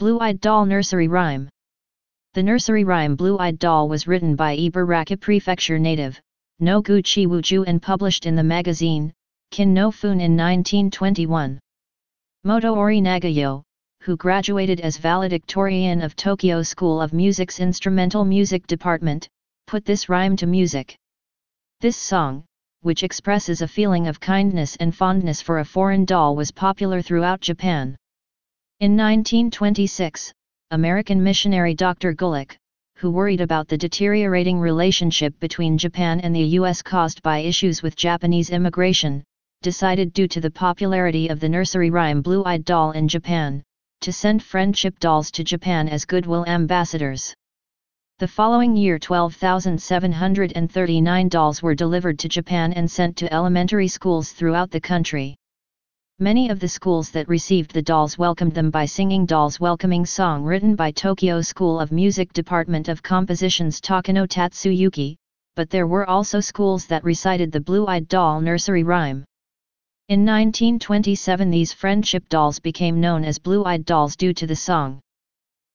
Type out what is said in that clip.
Blue-Eyed Doll Nursery Rhyme The nursery rhyme Blue-Eyed Doll was written by Ibaraki Prefecture native, Noguchi Ujo and published in the magazine, Kin no Fune in 1921. Motoori Nagayo, who graduated as valedictorian of Tokyo School of Music's Instrumental Music Department, put this rhyme to music. This song, which expresses a feeling of kindness and fondness for a foreign doll was popular throughout Japan. In 1926, American missionary Dr. Gulick, who worried about the deteriorating relationship between Japan and the US caused by issues with Japanese immigration, decided due to the popularity of the nursery rhyme Blue-Eyed Doll in Japan, to send friendship dolls to Japan as goodwill ambassadors. The following year 12,739 dolls were delivered to Japan and sent to elementary schools throughout the country. Many of the schools that received the dolls welcomed them by singing Dolls Welcoming Song written by Tokyo School of Music Department of Composition's Takano Tatsuyuki, but there were also schools that recited the Blue-Eyed Doll nursery rhyme. In 1927 these friendship dolls became known as blue-eyed dolls due to the song.